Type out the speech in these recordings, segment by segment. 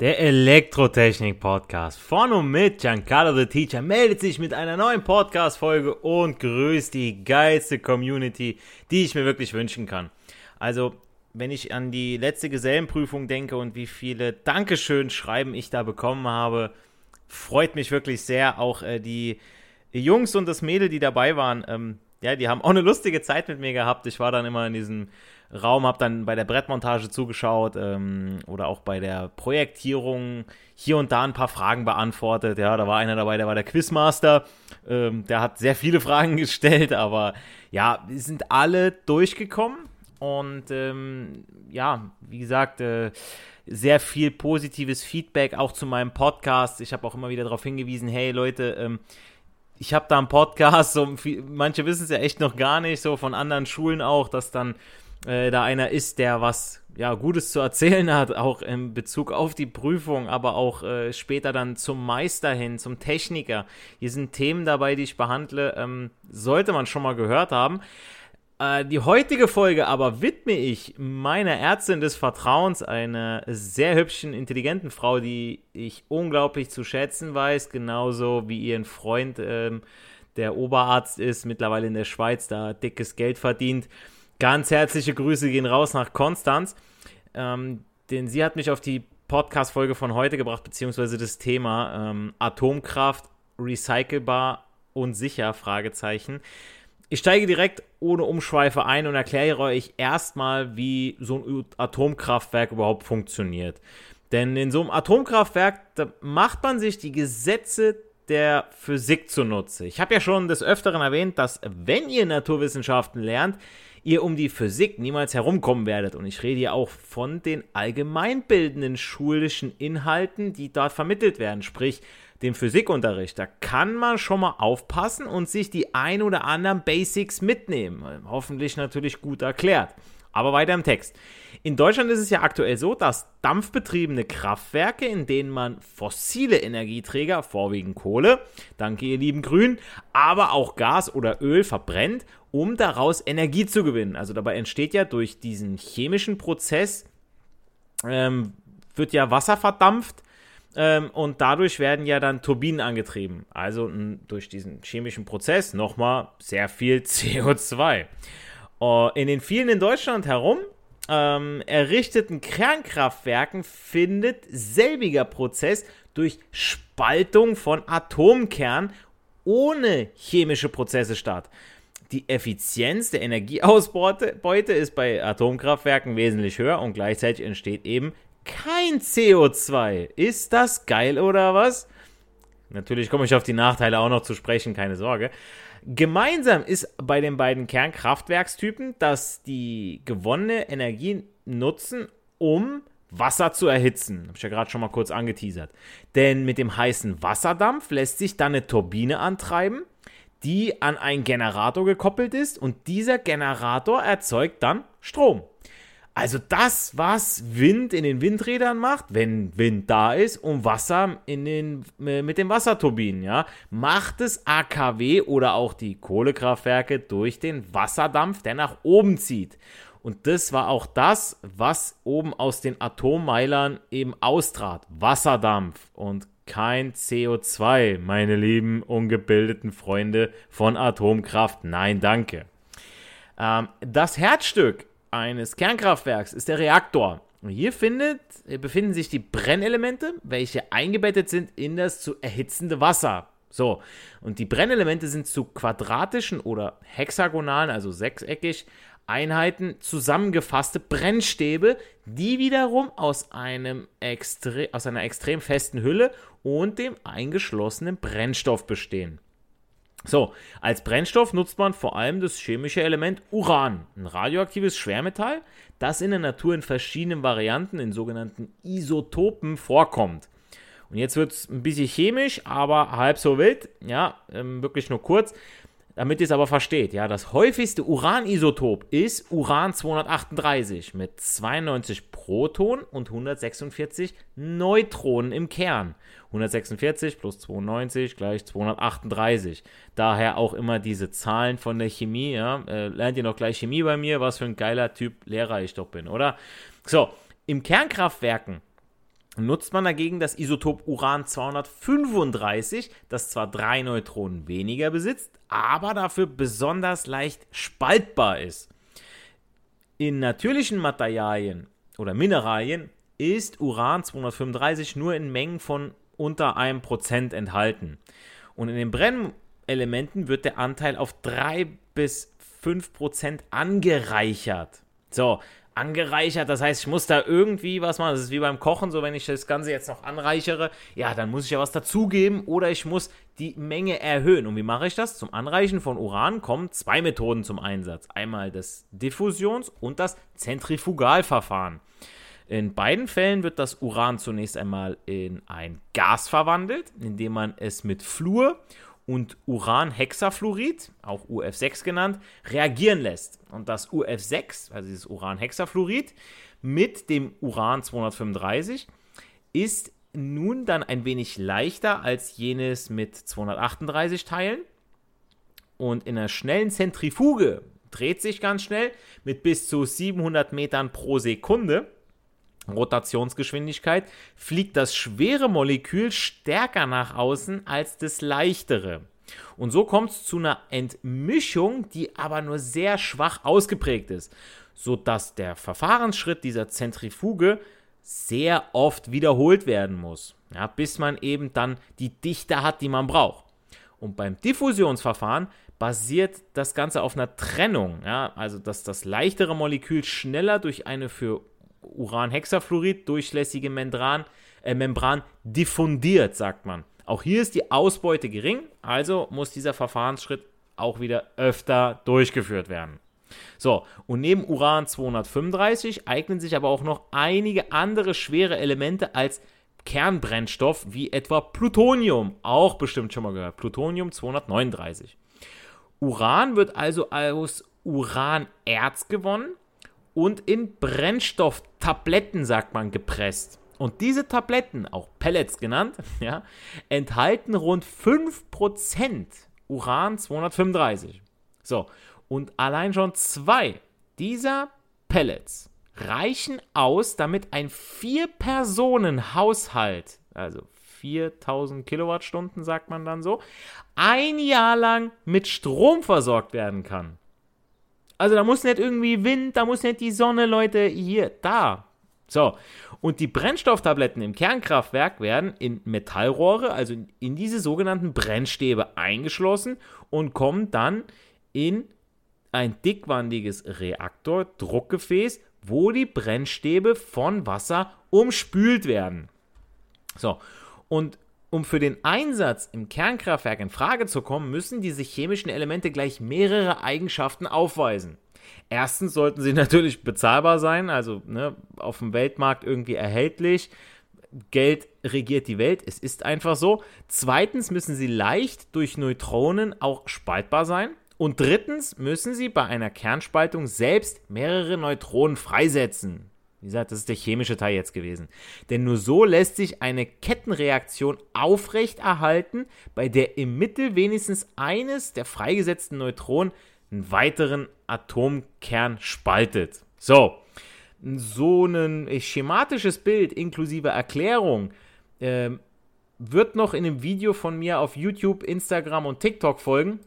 Der Elektrotechnik-Podcast von und mit Giancarlo the Teacher meldet sich mit einer neuen Podcast-Folge und grüßt die geilste Community, die ich mir wirklich wünschen kann. Also, wenn ich an die letzte Gesellenprüfung denke und wie viele Dankeschön-Schreiben ich da bekommen habe, freut mich wirklich sehr. Auch äh, die Jungs und das Mädel, die dabei waren, ähm, ja, die haben auch eine lustige Zeit mit mir gehabt. Ich war dann immer in diesem Raum, habe dann bei der Brettmontage zugeschaut ähm, oder auch bei der Projektierung hier und da ein paar Fragen beantwortet. Ja, da war einer dabei, der war der Quizmaster. Ähm, der hat sehr viele Fragen gestellt, aber ja, wir sind alle durchgekommen und ähm, ja, wie gesagt, äh, sehr viel positives Feedback auch zu meinem Podcast. Ich habe auch immer wieder darauf hingewiesen, hey Leute, ähm, ich habe da einen Podcast, so, manche wissen es ja echt noch gar nicht, so von anderen Schulen auch, dass dann äh, da einer ist, der was ja, Gutes zu erzählen hat, auch in Bezug auf die Prüfung, aber auch äh, später dann zum Meister hin, zum Techniker. Hier sind Themen dabei, die ich behandle, ähm, sollte man schon mal gehört haben. Äh, die heutige Folge aber widme ich meiner Ärztin des Vertrauens, einer sehr hübschen, intelligenten Frau, die ich unglaublich zu schätzen weiß, genauso wie ihren Freund, ähm, der Oberarzt ist, mittlerweile in der Schweiz, da dickes Geld verdient. Ganz herzliche Grüße gehen raus nach Konstanz, ähm, denn sie hat mich auf die Podcast-Folge von heute gebracht, beziehungsweise das Thema ähm, Atomkraft, recycelbar und sicher, Fragezeichen. Ich steige direkt ohne Umschweife ein und erkläre euch erstmal, wie so ein Atomkraftwerk überhaupt funktioniert. Denn in so einem Atomkraftwerk macht man sich die Gesetze der Physik zunutze. Ich habe ja schon des Öfteren erwähnt, dass wenn ihr Naturwissenschaften lernt, ihr um die Physik niemals herumkommen werdet. Und ich rede hier auch von den allgemeinbildenden schulischen Inhalten, die dort vermittelt werden, sprich dem Physikunterricht. Da kann man schon mal aufpassen und sich die ein oder anderen Basics mitnehmen. Hoffentlich natürlich gut erklärt. Aber weiter im Text. In Deutschland ist es ja aktuell so, dass dampfbetriebene Kraftwerke, in denen man fossile Energieträger, vorwiegend Kohle, danke ihr lieben Grün, aber auch Gas oder Öl verbrennt, um daraus Energie zu gewinnen. Also dabei entsteht ja durch diesen chemischen Prozess, ähm, wird ja Wasser verdampft ähm, und dadurch werden ja dann Turbinen angetrieben. Also durch diesen chemischen Prozess nochmal sehr viel CO2. Uh, in den vielen in Deutschland herum ähm, errichteten Kernkraftwerken findet selbiger Prozess durch Spaltung von Atomkern ohne chemische Prozesse statt. Die Effizienz der Energieausbeute ist bei Atomkraftwerken wesentlich höher und gleichzeitig entsteht eben kein CO2. Ist das geil oder was? Natürlich komme ich auf die Nachteile auch noch zu sprechen, keine Sorge. Gemeinsam ist bei den beiden Kernkraftwerkstypen, dass die gewonnene Energie nutzen, um Wasser zu erhitzen. Habe ich ja gerade schon mal kurz angeteasert. Denn mit dem heißen Wasserdampf lässt sich dann eine Turbine antreiben, die an einen Generator gekoppelt ist und dieser Generator erzeugt dann Strom. Also das, was Wind in den Windrädern macht, wenn Wind da ist, und Wasser in den, äh, mit den Wasserturbinen, ja, macht es AKW oder auch die Kohlekraftwerke durch den Wasserdampf, der nach oben zieht. Und das war auch das, was oben aus den Atommeilern eben austrat. Wasserdampf und kein CO2, meine lieben ungebildeten Freunde von Atomkraft. Nein, danke. Ähm, das Herzstück eines Kernkraftwerks ist der Reaktor. Und hier findet, befinden sich die Brennelemente, welche eingebettet sind in das zu erhitzende Wasser. So, und die Brennelemente sind zu quadratischen oder hexagonalen, also sechseckig, Einheiten zusammengefasste Brennstäbe, die wiederum aus, einem aus einer extrem festen Hülle und dem eingeschlossenen Brennstoff bestehen. So, als Brennstoff nutzt man vor allem das chemische Element Uran, ein radioaktives Schwermetall, das in der Natur in verschiedenen Varianten, in sogenannten Isotopen, vorkommt. Und jetzt wird es ein bisschen chemisch, aber halb so wild, ja, ähm, wirklich nur kurz. Damit ihr es aber versteht, ja, das häufigste Uranisotop ist Uran 238 mit 92 Protonen und 146 Neutronen im Kern. 146 plus 92 gleich 238. Daher auch immer diese Zahlen von der Chemie, ja. Äh, lernt ihr noch gleich Chemie bei mir, was für ein geiler Typ Lehrer ich doch bin, oder? So, im Kernkraftwerken nutzt man dagegen das Isotop Uran 235, das zwar drei Neutronen weniger besitzt, aber dafür besonders leicht spaltbar ist. In natürlichen Materialien oder Mineralien ist Uran 235 nur in Mengen von unter einem Prozent enthalten. Und in den Brennelementen wird der Anteil auf 3 bis 5 Prozent angereichert. So, angereichert. Das heißt, ich muss da irgendwie was machen. Das ist wie beim Kochen, so wenn ich das Ganze jetzt noch anreichere, ja, dann muss ich ja was dazugeben oder ich muss die Menge erhöhen. Und wie mache ich das? Zum Anreichen von Uran kommen zwei Methoden zum Einsatz. Einmal das Diffusions- und das Zentrifugalverfahren. In beiden Fällen wird das Uran zunächst einmal in ein Gas verwandelt, indem man es mit Fluor und Uranhexafluorid, auch UF6 genannt, reagieren lässt. Und das UF6, also dieses Uranhexafluorid, mit dem Uran 235 ist nun dann ein wenig leichter als jenes mit 238 Teilen. Und in einer schnellen Zentrifuge dreht sich ganz schnell mit bis zu 700 Metern pro Sekunde Rotationsgeschwindigkeit fliegt das schwere Molekül stärker nach außen als das leichtere. Und so kommt es zu einer Entmischung, die aber nur sehr schwach ausgeprägt ist, sodass der Verfahrensschritt dieser Zentrifuge sehr oft wiederholt werden muss, ja, bis man eben dann die Dichte hat, die man braucht. Und beim Diffusionsverfahren basiert das Ganze auf einer Trennung, ja, also dass das leichtere Molekül schneller durch eine für Uranhexafluorid durchlässige Membran, äh, Membran diffundiert, sagt man. Auch hier ist die Ausbeute gering, also muss dieser Verfahrensschritt auch wieder öfter durchgeführt werden. So, und neben Uran 235 eignen sich aber auch noch einige andere schwere Elemente als Kernbrennstoff, wie etwa Plutonium, auch bestimmt schon mal gehört, Plutonium 239. Uran wird also aus Uranerz gewonnen und in Brennstofftabletten, sagt man, gepresst. Und diese Tabletten, auch Pellets genannt, ja, enthalten rund 5% Uran 235. So, und allein schon zwei dieser Pellets reichen aus, damit ein Vier-Personen-Haushalt, also 4000 Kilowattstunden, sagt man dann so, ein Jahr lang mit Strom versorgt werden kann. Also da muss nicht irgendwie Wind, da muss nicht die Sonne, Leute, hier, da. So, und die Brennstofftabletten im Kernkraftwerk werden in Metallrohre, also in diese sogenannten Brennstäbe eingeschlossen und kommen dann in ein dickwandiges Reaktordruckgefäß, wo die Brennstäbe von Wasser umspült werden. So, und um für den Einsatz im Kernkraftwerk in Frage zu kommen, müssen diese chemischen Elemente gleich mehrere Eigenschaften aufweisen. Erstens sollten sie natürlich bezahlbar sein, also ne, auf dem Weltmarkt irgendwie erhältlich. Geld regiert die Welt, es ist einfach so. Zweitens müssen sie leicht durch Neutronen auch spaltbar sein. Und drittens müssen sie bei einer Kernspaltung selbst mehrere Neutronen freisetzen. Wie gesagt, das ist der chemische Teil jetzt gewesen. Denn nur so lässt sich eine Kettenreaktion aufrechterhalten, bei der im Mittel wenigstens eines der freigesetzten Neutronen einen weiteren Atomkern spaltet. So, so ein schematisches Bild inklusive Erklärung äh, wird noch in einem Video von mir auf YouTube, Instagram und TikTok folgen.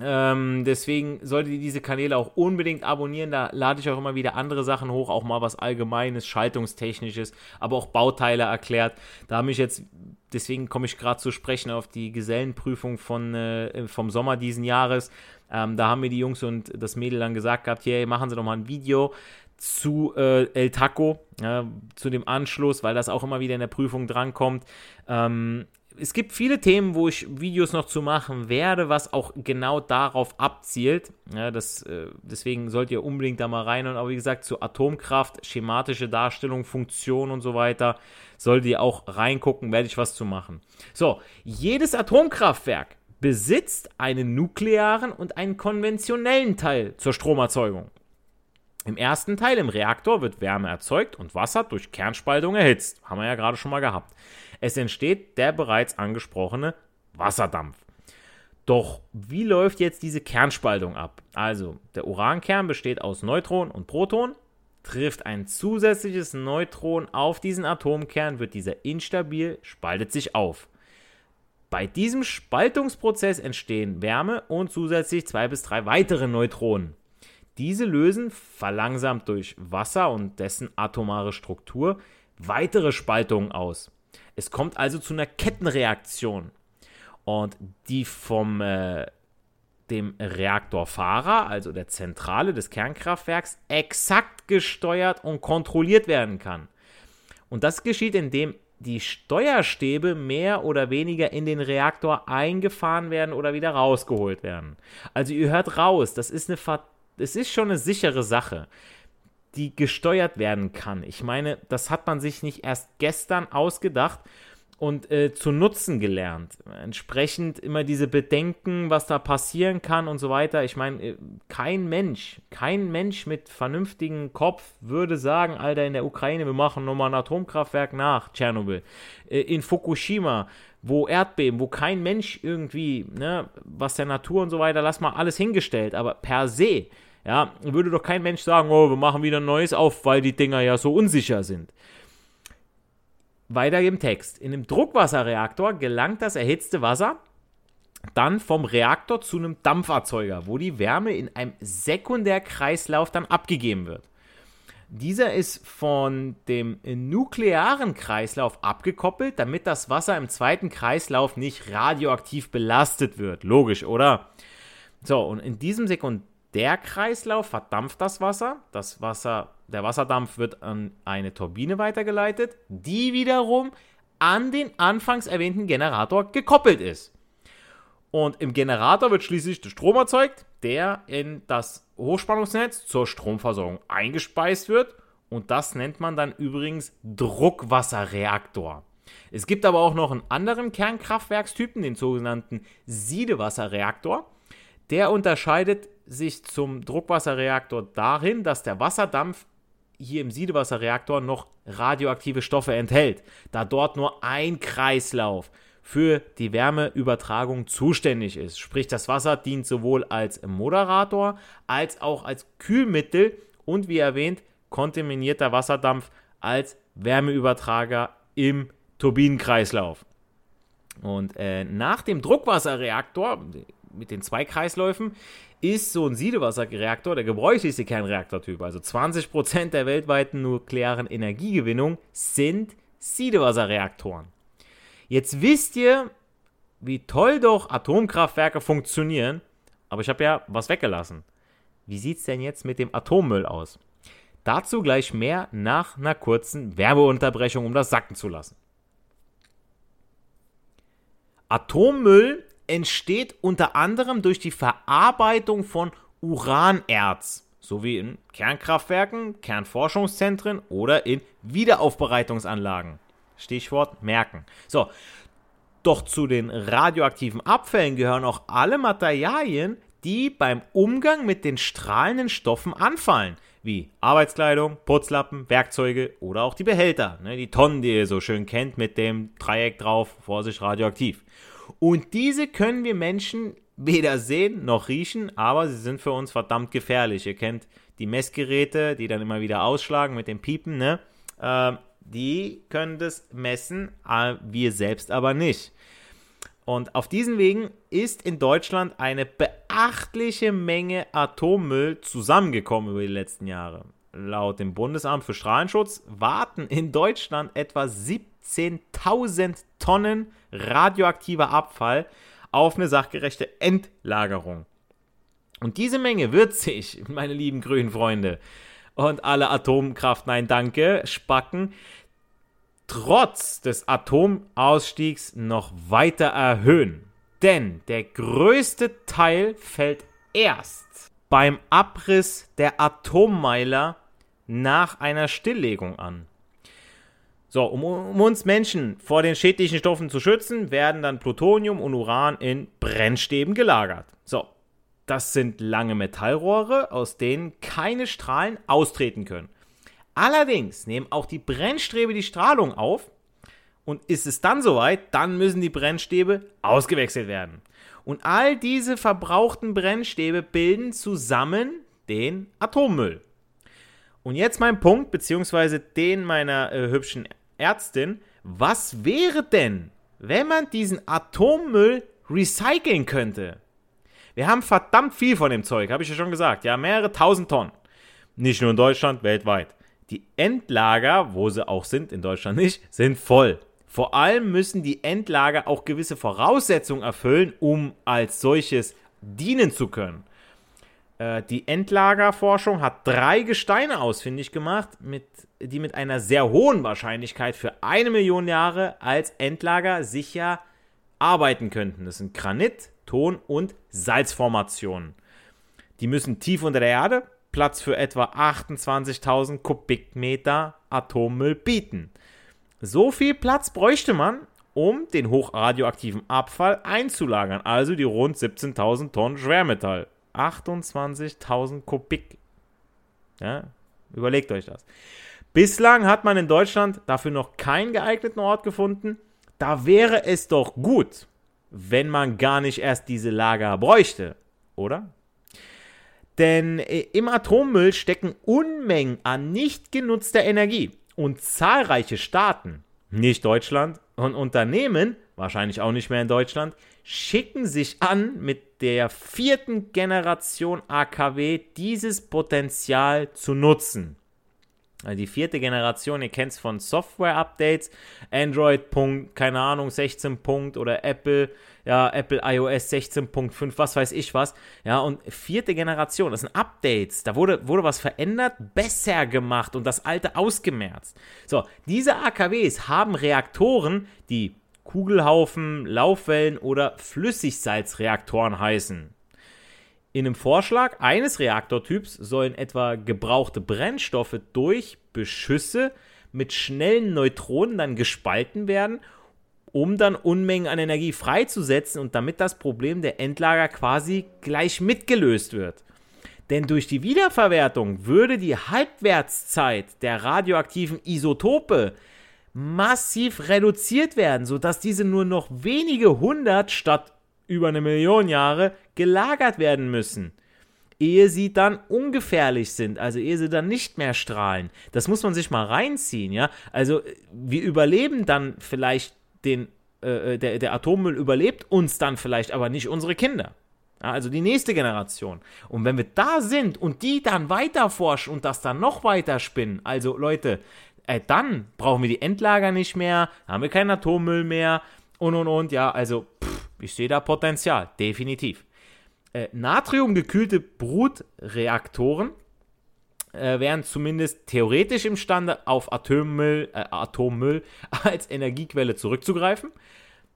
Ähm, deswegen solltet ihr diese Kanäle auch unbedingt abonnieren. Da lade ich auch immer wieder andere Sachen hoch, auch mal was Allgemeines, Schaltungstechnisches, aber auch Bauteile erklärt. Da habe ich jetzt, deswegen komme ich gerade zu sprechen auf die Gesellenprüfung von, äh, vom Sommer diesen Jahres. Ähm, da haben mir die Jungs und das Mädel dann gesagt gehabt, hey, machen Sie doch mal ein Video zu äh, El Taco, ja, zu dem Anschluss, weil das auch immer wieder in der Prüfung drankommt. Ähm, es gibt viele Themen, wo ich Videos noch zu machen werde, was auch genau darauf abzielt. Ja, das, äh, deswegen sollt ihr unbedingt da mal rein. Und aber wie gesagt, zu Atomkraft, schematische Darstellung, Funktion und so weiter, solltet ihr auch reingucken, werde ich was zu machen. So, jedes Atomkraftwerk besitzt einen nuklearen und einen konventionellen Teil zur Stromerzeugung. Im ersten Teil im Reaktor wird Wärme erzeugt und Wasser durch Kernspaltung erhitzt. Haben wir ja gerade schon mal gehabt. Es entsteht der bereits angesprochene Wasserdampf. Doch wie läuft jetzt diese Kernspaltung ab? Also, der Urankern besteht aus Neutron und Proton. Trifft ein zusätzliches Neutron auf diesen Atomkern, wird dieser instabil, spaltet sich auf. Bei diesem Spaltungsprozess entstehen Wärme und zusätzlich zwei bis drei weitere Neutronen. Diese lösen, verlangsamt durch Wasser und dessen atomare Struktur, weitere Spaltungen aus. Es kommt also zu einer Kettenreaktion. Und die vom äh, dem Reaktorfahrer, also der Zentrale des Kernkraftwerks, exakt gesteuert und kontrolliert werden kann. Und das geschieht, indem die Steuerstäbe mehr oder weniger in den Reaktor eingefahren werden oder wieder rausgeholt werden. Also ihr hört raus, das ist eine es ist schon eine sichere Sache, die gesteuert werden kann. Ich meine, das hat man sich nicht erst gestern ausgedacht und äh, zu nutzen gelernt. Entsprechend immer diese Bedenken, was da passieren kann und so weiter. Ich meine, äh, kein Mensch, kein Mensch mit vernünftigem Kopf würde sagen, Alter, in der Ukraine, wir machen nochmal ein Atomkraftwerk nach Tschernobyl. Äh, in Fukushima, wo Erdbeben, wo kein Mensch irgendwie, ne, was der Natur und so weiter, lass mal alles hingestellt, aber per se ja, würde doch kein Mensch sagen, oh, wir machen wieder ein neues auf, weil die Dinger ja so unsicher sind. Weiter im Text. In einem Druckwasserreaktor gelangt das erhitzte Wasser dann vom Reaktor zu einem Dampferzeuger, wo die Wärme in einem Sekundärkreislauf dann abgegeben wird. Dieser ist von dem nuklearen Kreislauf abgekoppelt, damit das Wasser im zweiten Kreislauf nicht radioaktiv belastet wird. Logisch, oder? So, und in diesem Sekundär der Kreislauf verdampft das Wasser. Das Wasser, der Wasserdampf wird an eine Turbine weitergeleitet, die wiederum an den anfangs erwähnten Generator gekoppelt ist. Und im Generator wird schließlich der Strom erzeugt, der in das Hochspannungsnetz zur Stromversorgung eingespeist wird. Und das nennt man dann übrigens Druckwasserreaktor. Es gibt aber auch noch einen anderen Kernkraftwerkstypen, den sogenannten Siedewasserreaktor. Der unterscheidet sich zum Druckwasserreaktor darin, dass der Wasserdampf hier im Siedewasserreaktor noch radioaktive Stoffe enthält, da dort nur ein Kreislauf für die Wärmeübertragung zuständig ist. Sprich, das Wasser dient sowohl als Moderator als auch als Kühlmittel und wie erwähnt, kontaminierter Wasserdampf als Wärmeübertrager im Turbinenkreislauf. Und äh, nach dem Druckwasserreaktor, mit den zwei Kreisläufen ist so ein Siedewasserreaktor der gebräuchlichste Kernreaktortyp. Also 20% der weltweiten nuklearen Energiegewinnung sind Siedewasserreaktoren. Jetzt wisst ihr, wie toll doch Atomkraftwerke funktionieren, aber ich habe ja was weggelassen. Wie sieht es denn jetzt mit dem Atommüll aus? Dazu gleich mehr nach einer kurzen Werbeunterbrechung, um das sacken zu lassen. Atommüll entsteht unter anderem durch die Verarbeitung von Uranerz, sowie in Kernkraftwerken, Kernforschungszentren oder in Wiederaufbereitungsanlagen. Stichwort merken. So, doch zu den radioaktiven Abfällen gehören auch alle Materialien, die beim Umgang mit den strahlenden Stoffen anfallen, wie Arbeitskleidung, Putzlappen, Werkzeuge oder auch die Behälter, ne, die Tonnen, die ihr so schön kennt mit dem Dreieck drauf, Vorsicht radioaktiv. Und diese können wir Menschen weder sehen noch riechen, aber sie sind für uns verdammt gefährlich. Ihr kennt die Messgeräte, die dann immer wieder ausschlagen mit dem Piepen, ne? Äh, die können das messen, äh, wir selbst aber nicht. Und auf diesen Wegen ist in Deutschland eine beachtliche Menge Atommüll zusammengekommen über die letzten Jahre. Laut dem Bundesamt für Strahlenschutz warten in Deutschland etwa 17.000 Tonnen radioaktiver Abfall auf eine sachgerechte Endlagerung. Und diese Menge wird sich, meine lieben grünen Freunde und alle Atomkraft, nein danke, Spacken, trotz des Atomausstiegs noch weiter erhöhen. Denn der größte Teil fällt erst beim Abriss der Atommeiler nach einer Stilllegung an. So, um, um, uns Menschen vor den schädlichen Stoffen zu schützen, werden dann Plutonium und Uran in Brennstäben gelagert. So, das sind lange Metallrohre, aus denen keine Strahlen austreten können. Allerdings nehmen auch die Brennstäbe die Strahlung auf und ist es dann soweit, dann müssen die Brennstäbe ausgewechselt werden. Und all diese verbrauchten Brennstäbe bilden zusammen den Atommüll. Und jetzt mein Punkt, beziehungsweise den meiner äh, hübschen Ärztin. Was wäre denn, wenn man diesen Atommüll recyceln könnte? Wir haben verdammt viel von dem Zeug, habe ich ja schon gesagt. Ja, mehrere tausend Tonnen. Nicht nur in Deutschland, weltweit. Die Endlager, wo sie auch sind, in Deutschland nicht, sind voll. Vor allem müssen die Endlager auch gewisse Voraussetzungen erfüllen, um als solches dienen zu können. Äh, die Endlagerforschung hat drei Gesteine ausfindig gemacht, mit, die mit einer sehr hohen Wahrscheinlichkeit für eine Million Jahre als Endlager sicher arbeiten könnten. Das sind Granit, Ton und Salzformationen. Die müssen tief unter der Erde Platz für etwa 28.000 Kubikmeter Atommüll bieten. So viel Platz bräuchte man, um den hochradioaktiven Abfall einzulagern, also die rund 17.000 Tonnen Schwermetall. 28.000 Kubik. Ja, überlegt euch das. Bislang hat man in Deutschland dafür noch keinen geeigneten Ort gefunden. Da wäre es doch gut, wenn man gar nicht erst diese Lager bräuchte, oder? Denn äh, im Atommüll stecken Unmengen an nicht genutzter Energie und zahlreiche Staaten, nicht Deutschland, und Unternehmen, wahrscheinlich auch nicht mehr in Deutschland, schicken sich an, mit der vierten Generation AKW dieses Potenzial zu nutzen. Also die vierte Generation, ihr kennt es von Software-Updates, Android. Punkt, keine Ahnung, 16 Punkt oder Apple, ja, Apple iOS 16.5, was weiß ich was. Ja, und vierte Generation, das sind Updates. Da wurde, wurde was verändert, besser gemacht und das alte ausgemerzt. So, diese AKWs haben Reaktoren, die Kugelhaufen, Laufwellen oder Flüssigsalzreaktoren heißen. In einem Vorschlag eines Reaktortyps sollen etwa gebrauchte Brennstoffe durch Beschüsse mit schnellen Neutronen dann gespalten werden, um dann Unmengen an Energie freizusetzen und damit das Problem der Endlager quasi gleich mitgelöst wird. Denn durch die Wiederverwertung würde die Halbwertszeit der radioaktiven Isotope massiv reduziert werden, sodass diese nur noch wenige hundert statt über eine Million Jahre gelagert werden müssen, ehe sie dann ungefährlich sind, also ehe sie dann nicht mehr strahlen. Das muss man sich mal reinziehen, ja. Also wir überleben dann vielleicht den, äh, der, der Atommüll überlebt uns dann vielleicht, aber nicht unsere Kinder. Also die nächste Generation. Und wenn wir da sind und die dann weiter forschen und das dann noch weiter spinnen, also Leute, äh, dann brauchen wir die Endlager nicht mehr, haben wir keinen Atommüll mehr und und und. Ja, also pff, ich sehe da Potenzial, definitiv. Äh, Natriumgekühlte Brutreaktoren äh, wären zumindest theoretisch imstande, auf Atommüll, äh, Atommüll als Energiequelle zurückzugreifen.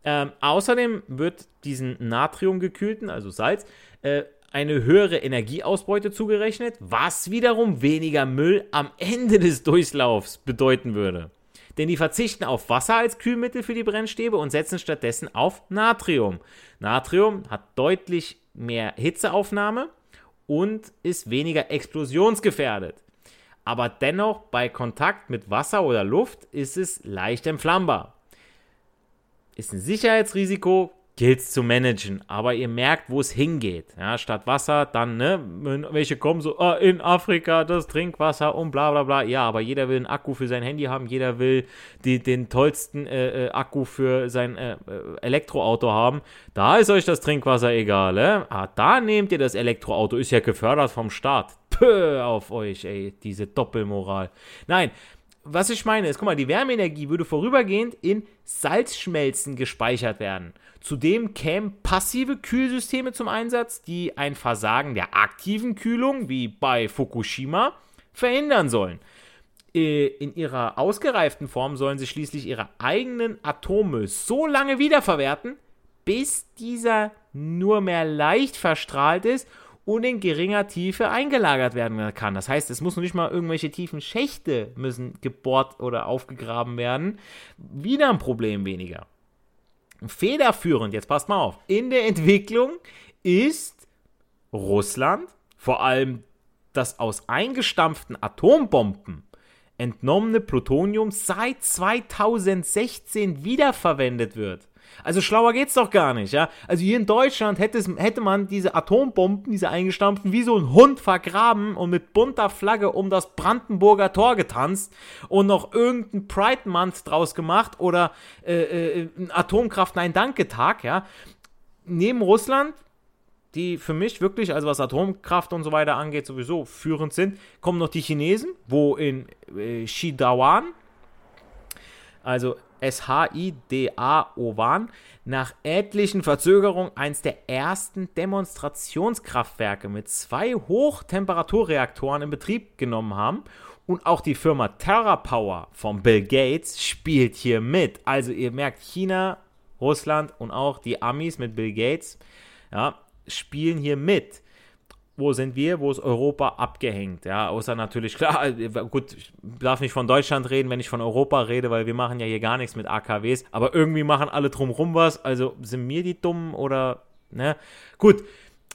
Ähm, außerdem wird diesen Natriumgekühlten, also Salz, äh, eine höhere Energieausbeute zugerechnet, was wiederum weniger Müll am Ende des Durchlaufs bedeuten würde. Denn die verzichten auf Wasser als Kühlmittel für die Brennstäbe und setzen stattdessen auf Natrium. Natrium hat deutlich mehr Hitzeaufnahme und ist weniger explosionsgefährdet. Aber dennoch bei Kontakt mit Wasser oder Luft ist es leicht entflammbar. Ist ein Sicherheitsrisiko, gilt es zu managen. Aber ihr merkt, wo es hingeht. Ja, statt Wasser, dann, ne, welche kommen so, oh, in Afrika das Trinkwasser und bla bla bla. Ja, aber jeder will einen Akku für sein Handy haben, jeder will die, den tollsten äh, äh, Akku für sein äh, äh Elektroauto haben. Da ist euch das Trinkwasser egal, ne? Ah, da nehmt ihr das Elektroauto, ist ja gefördert vom Staat. Pö auf euch, ey, diese Doppelmoral. Nein, was ich meine ist, guck mal, die Wärmeenergie würde vorübergehend in Salzschmelzen gespeichert werden. Zudem kämen passive Kühlsysteme zum Einsatz, die ein Versagen der aktiven Kühlung, wie bei Fukushima, verhindern sollen. Äh, in ihrer ausgereiften Form sollen sie schließlich ihre eigenen Atome so lange wiederverwerten, bis dieser nur mehr leicht verstrahlt ist und in geringer Tiefe eingelagert werden kann. Das heißt, es muss noch nicht mal irgendwelche tiefen Schächte müssen gebohrt oder aufgegraben werden. Wieder ein Problem weniger. Federführend, jetzt passt mal auf, in der Entwicklung ist Russland, vor allem das aus eingestampften Atombomben entnommene Plutonium seit 2016 wiederverwendet wird. Also schlauer geht's doch gar nicht, ja. Also hier in Deutschland hätte, es, hätte man diese Atombomben, diese eingestampften, wie so ein Hund vergraben und mit bunter Flagge um das Brandenburger Tor getanzt und noch irgendein Pride Month draus gemacht oder äh, äh, Atomkraft Nein Danke Tag, ja. Neben Russland die für mich wirklich, also was Atomkraft und so weiter angeht, sowieso führend sind, kommen noch die Chinesen, wo in äh, Shidawan, also SHIDA-Owan nach etlichen Verzögerungen eines der ersten Demonstrationskraftwerke mit zwei Hochtemperaturreaktoren in Betrieb genommen haben. Und auch die Firma TerraPower von Bill Gates spielt hier mit. Also ihr merkt, China, Russland und auch die Amis mit Bill Gates ja, spielen hier mit wo sind wir, wo ist Europa abgehängt? Ja, außer natürlich, klar, gut, ich darf nicht von Deutschland reden, wenn ich von Europa rede, weil wir machen ja hier gar nichts mit AKWs, aber irgendwie machen alle drumrum was, also sind mir die dummen oder, ne? Gut,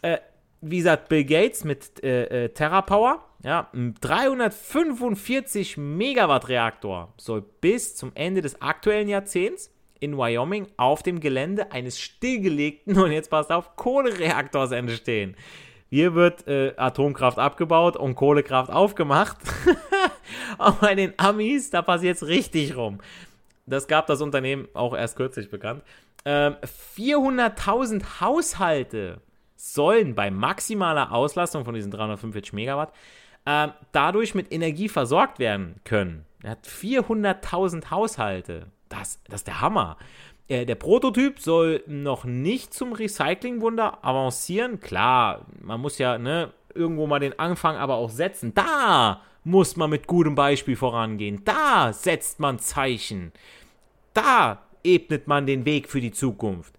äh, wie gesagt, Bill Gates mit äh, äh, TerraPower, ja, ein 345 Megawatt Reaktor soll bis zum Ende des aktuellen Jahrzehnts in Wyoming auf dem Gelände eines stillgelegten, und jetzt passt auf, Kohlereaktors entstehen. Hier wird äh, Atomkraft abgebaut und Kohlekraft aufgemacht. Aber bei den Amis, da passiert es richtig rum. Das gab das Unternehmen auch erst kürzlich bekannt. Ähm, 400.000 Haushalte sollen bei maximaler Auslastung von diesen 345 Megawatt äh, dadurch mit Energie versorgt werden können. Er hat 400.000 Haushalte. Das, das ist der Hammer. Äh, der Prototyp soll noch nicht zum Recyclingwunder avancieren. Klar, man muss ja ne, irgendwo mal den Anfang aber auch setzen. Da muss man mit gutem Beispiel vorangehen. Da setzt man Zeichen. Da ebnet man den Weg für die Zukunft.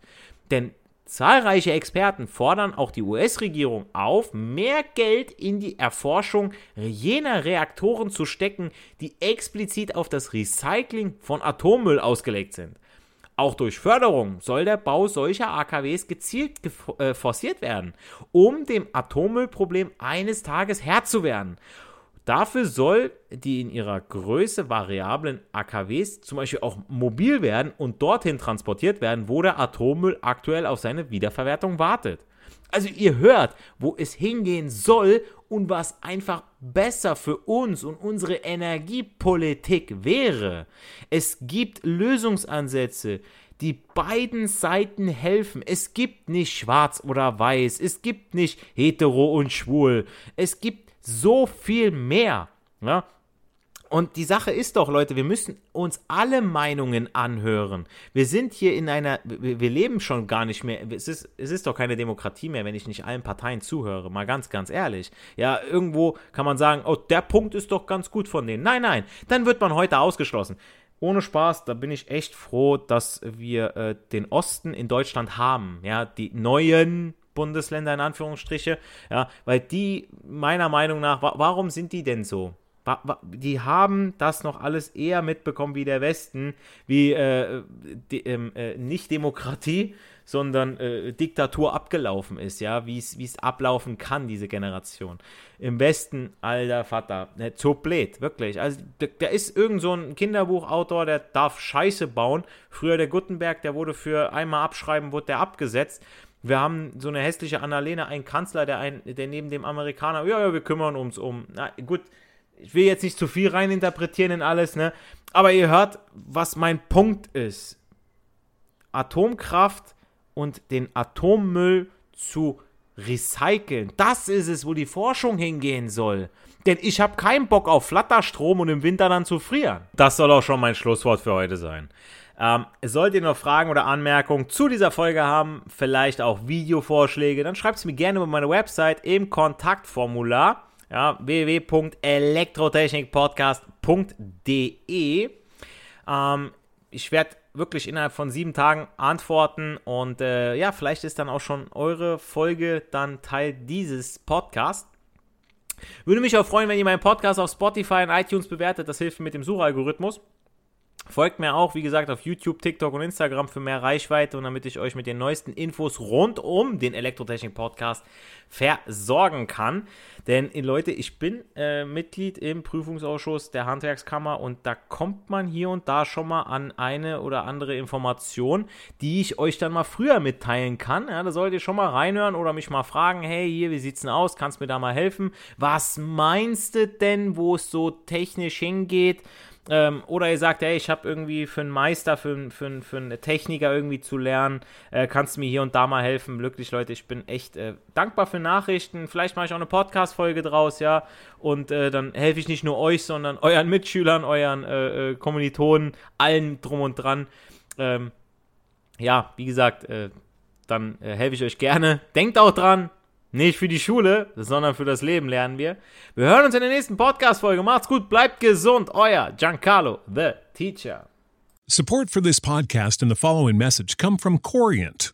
Denn zahlreiche Experten fordern auch die US-Regierung auf, mehr Geld in die Erforschung jener Reaktoren zu stecken, die explizit auf das Recycling von Atommüll ausgelegt sind. Auch durch Förderung soll der Bau solcher AKWs gezielt äh, forciert werden, um dem Atommüllproblem eines Tages Herr zu werden. Dafür soll die in ihrer Größe variablen AKWs zum Beispiel auch mobil werden und dorthin transportiert werden, wo der Atommüll aktuell auf seine Wiederverwertung wartet. Also ihr hört, wo es hingehen soll und was einfach besser für uns und unsere Energiepolitik wäre. Es gibt Lösungsansätze, die beiden Seiten helfen. Es gibt nicht schwarz oder weiß, es gibt nicht hetero und schwul. Es gibt so viel mehr. Ja? Und die Sache ist doch, Leute, wir müssen uns alle Meinungen anhören. Wir sind hier in einer, wir leben schon gar nicht mehr, es ist, es ist doch keine Demokratie mehr, wenn ich nicht allen Parteien zuhöre, mal ganz, ganz ehrlich. Ja, irgendwo kann man sagen, oh, der Punkt ist doch ganz gut von denen. Nein, nein, dann wird man heute ausgeschlossen. Ohne Spaß, da bin ich echt froh, dass wir äh, den Osten in Deutschland haben. Ja, die neuen Bundesländer in Anführungsstriche. Ja, weil die, meiner Meinung nach, wa warum sind die denn so? Die haben das noch alles eher mitbekommen wie der Westen, wie äh, die, ähm, äh, nicht Demokratie, sondern äh, Diktatur abgelaufen ist, ja, wie es ablaufen kann, diese Generation. Im Westen, alter Vater, ne, so blöd, wirklich. Also, da ist irgend so ein Kinderbuchautor, der darf Scheiße bauen. Früher der Gutenberg, der wurde für einmal abschreiben, wurde der abgesetzt. Wir haben so eine hässliche Annalena, einen Kanzler, der, ein, der neben dem Amerikaner, ja, ja, wir kümmern uns um. Na gut, ich will jetzt nicht zu viel reininterpretieren in alles, ne? Aber ihr hört, was mein Punkt ist. Atomkraft und den Atommüll zu recyceln. Das ist es, wo die Forschung hingehen soll. Denn ich habe keinen Bock auf Flatterstrom und im Winter dann zu frieren. Das soll auch schon mein Schlusswort für heute sein. Ähm, solltet ihr noch Fragen oder Anmerkungen zu dieser Folge haben, vielleicht auch Videovorschläge, dann schreibt es mir gerne über meine Website im Kontaktformular ja, www.elektrotechnikpodcast.de. Ähm, ich werde wirklich innerhalb von sieben Tagen antworten und äh, ja, vielleicht ist dann auch schon eure Folge dann Teil dieses Podcasts. Würde mich auch freuen, wenn ihr meinen Podcast auf Spotify und iTunes bewertet. Das hilft mir mit dem Suchalgorithmus. Folgt mir auch, wie gesagt, auf YouTube, TikTok und Instagram für mehr Reichweite und damit ich euch mit den neuesten Infos rund um den Elektrotechnik-Podcast versorgen kann. Denn äh, Leute, ich bin äh, Mitglied im Prüfungsausschuss der Handwerkskammer und da kommt man hier und da schon mal an eine oder andere Information, die ich euch dann mal früher mitteilen kann. Ja, da solltet ihr schon mal reinhören oder mich mal fragen, hey, hier, wie sieht's denn aus? Kannst mir da mal helfen? Was meinst du denn, wo es so technisch hingeht? Ähm, oder ihr sagt, hey, ich habe irgendwie für einen Meister, für, für, für einen Techniker irgendwie zu lernen, äh, kannst du mir hier und da mal helfen. Wirklich, Leute, ich bin echt äh, dankbar für Nachrichten. Vielleicht mache ich auch eine Podcast-Folge draus, ja. Und äh, dann helfe ich nicht nur euch, sondern euren Mitschülern, euren äh, äh, Kommilitonen, allen drum und dran. Ähm, ja, wie gesagt, äh, dann helfe ich euch gerne. Denkt auch dran, nicht für die Schule, sondern für das Leben lernen wir. Wir hören uns in der nächsten Podcast-Folge. Macht's gut, bleibt gesund. Euer Giancarlo, the Teacher. Support for this podcast and the following message come from Corient.